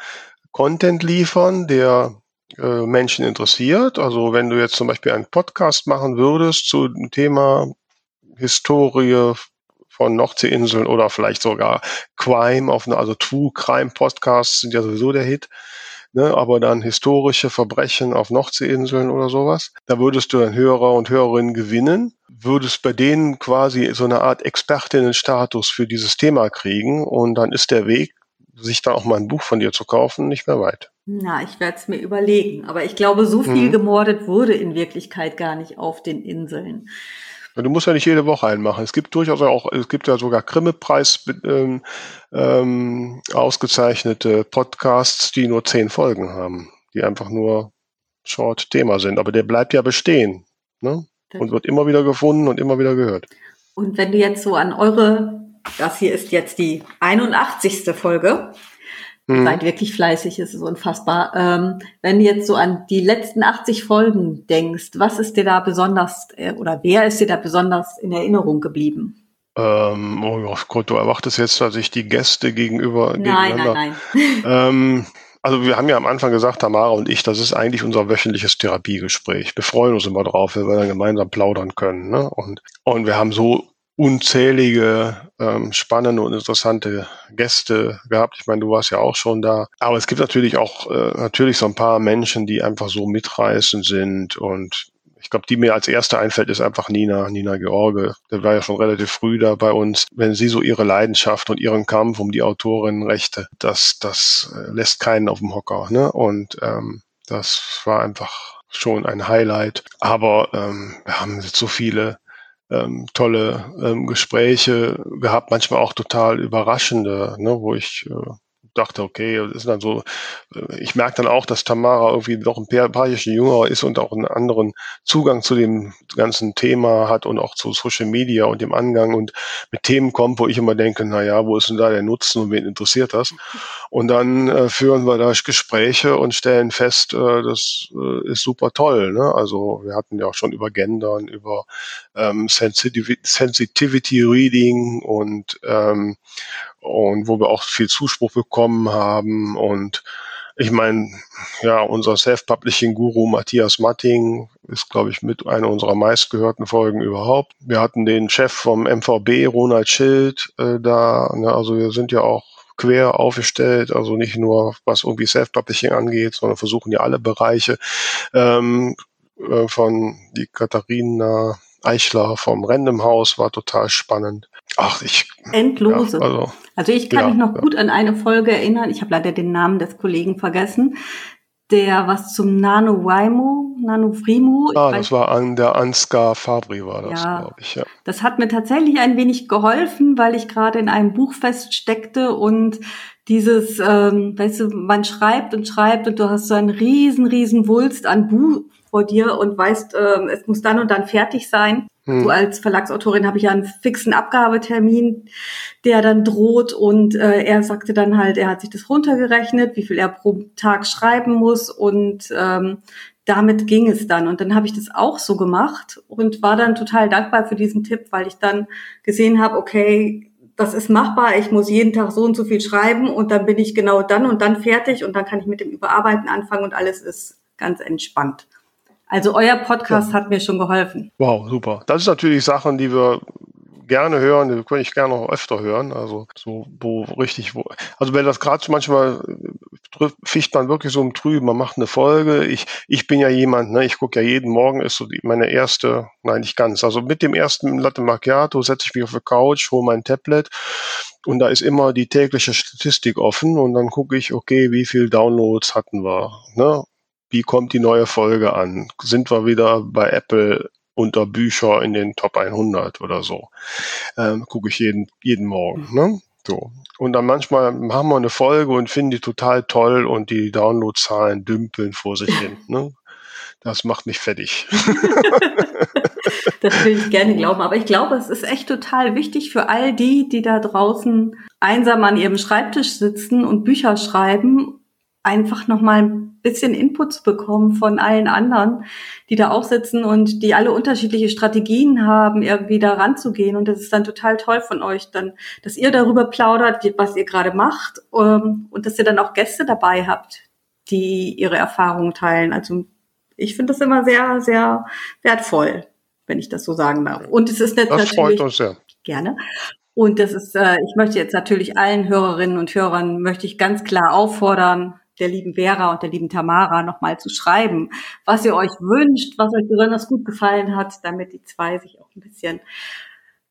Content liefern, der äh, Menschen interessiert. Also wenn du jetzt zum Beispiel einen Podcast machen würdest zu dem Thema Historie von Nordseeinseln oder vielleicht sogar Crime auf eine, also True Crime Podcasts sind ja sowieso der Hit ne, aber dann historische Verbrechen auf Nordseeinseln oder sowas. Da würdest du dann Hörer und Hörerinnen gewinnen, würdest bei denen quasi so eine Art Expertinnenstatus für dieses Thema kriegen und dann ist der Weg, sich da auch mal ein Buch von dir zu kaufen, nicht mehr weit. Na, ich werde es mir überlegen. Aber ich glaube, so viel mhm. gemordet wurde in Wirklichkeit gar nicht auf den Inseln. Du musst ja nicht jede Woche einen machen. Es gibt durchaus auch, es gibt ja sogar Grimme-Preis ähm, ähm, ausgezeichnete Podcasts, die nur zehn Folgen haben, die einfach nur Short-Thema sind. Aber der bleibt ja bestehen ne? und wird immer wieder gefunden und immer wieder gehört. Und wenn du jetzt so an eure, das hier ist jetzt die 81. Folge, Mhm. Seid wirklich fleißig, es ist unfassbar. Ähm, wenn du jetzt so an die letzten 80 Folgen denkst, was ist dir da besonders äh, oder wer ist dir da besonders in Erinnerung geblieben? Ähm, oh Gott, du erwartest jetzt, dass ich die Gäste gegenüber. Nein, nein, nein. <laughs> <laughs> ähm, also wir haben ja am Anfang gesagt, Tamara und ich, das ist eigentlich unser wöchentliches Therapiegespräch. Wir freuen uns immer drauf, wenn wir dann gemeinsam plaudern können. Ne? Und, und wir haben so unzählige ähm, spannende und interessante Gäste gehabt. Ich meine, du warst ja auch schon da. Aber es gibt natürlich auch äh, natürlich so ein paar Menschen, die einfach so mitreißend sind und ich glaube, die mir als erste einfällt, ist einfach Nina, Nina George. Der war ja schon relativ früh da bei uns. Wenn sie so ihre Leidenschaft und ihren Kampf um die Autorinnenrechte, das, das äh, lässt keinen auf dem Hocker. Ne? Und ähm, das war einfach schon ein Highlight. Aber ähm, wir haben jetzt so viele ähm, tolle ähm, Gespräche gehabt, manchmal auch total überraschende, ne, wo ich äh, dachte, okay, das ist dann so, äh, ich merke dann auch, dass Tamara irgendwie doch ein paar, paar Jahre jünger ist und auch einen anderen Zugang zu dem ganzen Thema hat und auch zu Social Media und dem Angang und mit Themen kommt, wo ich immer denke, na ja, wo ist denn da der Nutzen und wen interessiert das? Und dann äh, führen wir da Gespräche und stellen fest, äh, das äh, ist super toll. Ne? Also wir hatten ja auch schon über Gendern, über ähm, Sensitivity, Sensitivity Reading und ähm, und wo wir auch viel Zuspruch bekommen haben. Und ich meine, ja, unser Self-Publishing-Guru Matthias Matting ist, glaube ich, mit einer unserer meistgehörten Folgen überhaupt. Wir hatten den Chef vom MVB, Ronald Schild, äh, da. Ne, also wir sind ja auch quer aufgestellt, also nicht nur was irgendwie Self-Publishing angeht, sondern versuchen ja alle Bereiche ähm, äh, von die Katharina Eichler vom Random House war total spannend. Ach, ich. Endlose. Ja, also, also, ich kann ja, mich noch ja. gut an eine Folge erinnern. Ich habe leider den Namen des Kollegen vergessen. Der was zum Nano Wimo, Nano Frimo. Ah, das war an der Ansgar Fabri war das, ja, glaube ich, ja. Das hat mir tatsächlich ein wenig geholfen, weil ich gerade in einem Buch feststeckte und dieses, ähm, weißt du, man schreibt und schreibt und du hast so einen riesen, riesen Wulst an Buch vor dir und weißt, ähm, es muss dann und dann fertig sein. Hm. So als Verlagsautorin habe ich ja einen fixen Abgabetermin, der dann droht und äh, er sagte dann halt, er hat sich das runtergerechnet, wie viel er pro Tag schreiben muss und ähm, damit ging es dann. Und dann habe ich das auch so gemacht und war dann total dankbar für diesen Tipp, weil ich dann gesehen habe, okay, das ist machbar, ich muss jeden Tag so und so viel schreiben und dann bin ich genau dann und dann fertig und dann kann ich mit dem Überarbeiten anfangen und alles ist ganz entspannt. Also euer Podcast ja. hat mir schon geholfen. Wow, super. Das ist natürlich Sachen, die wir gerne hören, die könnte ich gerne noch öfter hören. Also so, wo richtig, wo, also wenn das gerade manchmal ficht man wirklich so im Trüben, man macht eine Folge. Ich, ich bin ja jemand, ne, ich gucke ja jeden Morgen, ist so die, meine erste, nein, nicht ganz. Also mit dem ersten Latte Macchiato setze ich mich auf die Couch, hole mein Tablet und da ist immer die tägliche Statistik offen und dann gucke ich, okay, wie viel Downloads hatten wir, ne? Wie kommt die neue Folge an? Sind wir wieder bei Apple unter Bücher in den Top 100 oder so? Ähm, Gucke ich jeden, jeden Morgen. Ne? So. Und dann manchmal haben wir eine Folge und finden die total toll und die Downloadzahlen dümpeln vor sich hin. <laughs> Ne? Das macht mich fertig. das will ich gerne glauben. Aber ich glaube, es ist echt total wichtig für all die, die da draußen einsam an ihrem Schreibtisch sitzen und Bücher schreiben einfach nochmal ein bisschen Input zu bekommen von allen anderen, die da auch sitzen und die alle unterschiedliche Strategien haben, irgendwie da ranzugehen. Und das ist dann total toll von euch, dann, dass ihr darüber plaudert, was ihr gerade macht ähm, und dass ihr dann auch Gäste dabei habt, die ihre Erfahrungen teilen. Also ich finde das immer sehr, sehr wertvoll, wenn ich das so sagen darf. Und es ist das natürlich freut uns sehr. gerne. Und das ist, äh, ich möchte jetzt natürlich allen Hörerinnen und Hörern möchte ich ganz klar auffordern, der lieben Vera und der lieben Tamara nochmal zu schreiben, was ihr euch wünscht, was euch besonders gut gefallen hat, damit die zwei sich auch ein bisschen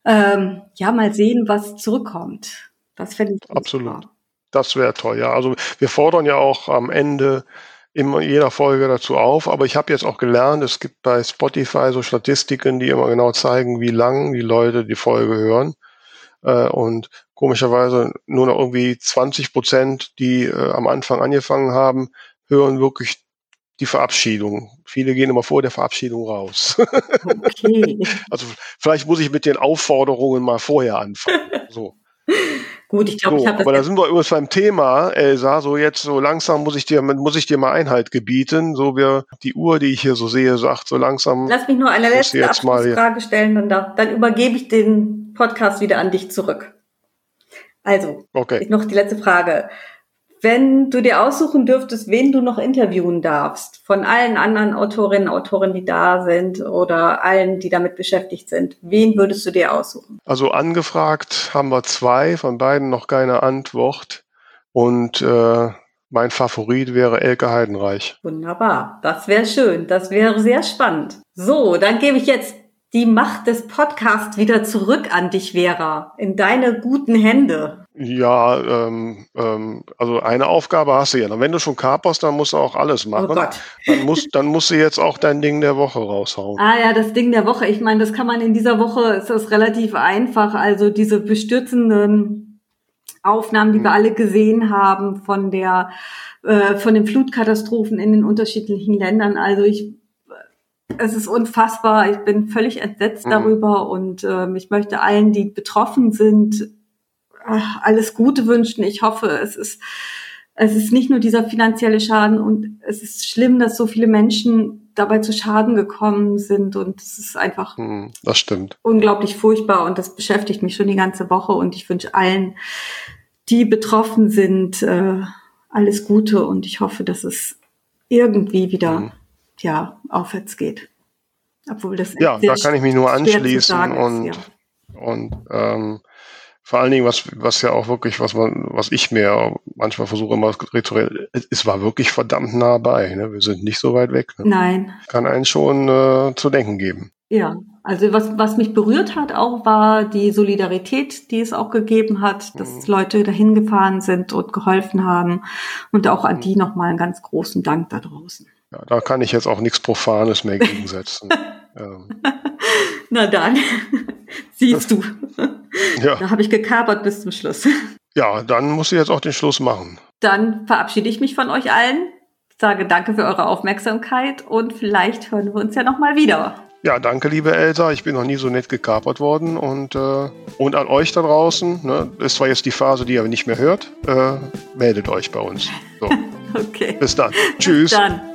ähm, ja mal sehen, was zurückkommt. Das fände ich absolut. Super. Das wäre toll, ja. Also wir fordern ja auch am Ende immer jeder Folge dazu auf, aber ich habe jetzt auch gelernt, es gibt bei Spotify so Statistiken, die immer genau zeigen, wie lang die Leute die Folge hören. Äh, und komischerweise nur noch irgendwie 20 Prozent, die äh, am Anfang angefangen haben, hören wirklich die Verabschiedung. Viele gehen immer vor der Verabschiedung raus. Okay. <laughs> also vielleicht muss ich mit den Aufforderungen mal vorher anfangen. <laughs> So. Gut, ich glaube, so, ich habe Aber da sind wir übrigens beim Thema, Elsa. So jetzt so langsam muss ich dir muss ich dir mal Einhalt gebieten. So wir die Uhr, die ich hier so sehe, sagt so langsam. Lass mich nur eine letzte Abschlussfrage stellen, dann, dann übergebe ich den Podcast wieder an dich zurück. Also, okay. noch die letzte Frage. Wenn du dir aussuchen dürftest, wen du noch interviewen darfst, von allen anderen Autorinnen und Autoren, die da sind oder allen, die damit beschäftigt sind, wen würdest du dir aussuchen? Also angefragt haben wir zwei, von beiden noch keine Antwort. Und äh, mein Favorit wäre Elke Heidenreich. Wunderbar, das wäre schön, das wäre sehr spannend. So, dann gebe ich jetzt die Macht des Podcasts wieder zurück an dich, Vera, in deine guten Hände. Ja, ähm, ähm, also eine Aufgabe hast du ja. Wenn du schon kaperst, dann musst du auch alles machen. Oh Gott. Dann musst, dann musst du jetzt auch dein Ding der Woche raushauen. Ah ja, das Ding der Woche. Ich meine, das kann man in dieser Woche, ist das relativ einfach. Also diese bestürzenden Aufnahmen, die hm. wir alle gesehen haben von der, äh, von den Flutkatastrophen in den unterschiedlichen Ländern. Also ich es ist unfassbar. Ich bin völlig entsetzt mhm. darüber und äh, ich möchte allen, die betroffen sind, alles Gute wünschen. Ich hoffe, es ist, es ist nicht nur dieser finanzielle Schaden und es ist schlimm, dass so viele Menschen dabei zu Schaden gekommen sind und es ist einfach mhm, das stimmt. unglaublich furchtbar und das beschäftigt mich schon die ganze Woche und ich wünsche allen, die betroffen sind, äh, alles Gute und ich hoffe, dass es irgendwie wieder mhm ja, aufwärts geht. Obwohl das ja, da kann ich mich nur anschließen und, ist, ja. und ähm, vor allen Dingen, was, was ja auch wirklich, was man, was ich mir manchmal versuche immer rituell, es war wirklich verdammt nah bei. Ne? Wir sind nicht so weit weg. Ne? Nein. Kann einen schon äh, zu denken geben. Ja, also was, was mich berührt hat auch, war die Solidarität, die es auch gegeben hat, dass mhm. Leute dahin gefahren sind und geholfen haben. Und auch an die nochmal einen ganz großen Dank da draußen. Ja, da kann ich jetzt auch nichts Profanes mehr <laughs> gegensetzen. ähm. Na dann, <laughs> siehst du. ja. Da habe ich gekapert bis zum Schluss. Ja, dann muss ich jetzt auch den Schluss machen. Dann verabschiede ich mich von euch allen, sage danke für eure Aufmerksamkeit und vielleicht hören wir uns ja nochmal wieder. Ja, danke, liebe Elsa. Ich bin noch nie so nett gekapert worden. Und, äh, und an euch da draußen, ne, ist zwar jetzt die Phase, die ihr nicht mehr hört, äh, meldet euch bei uns. So. <laughs> okay. Bis dann. Tschüss. Bis dann.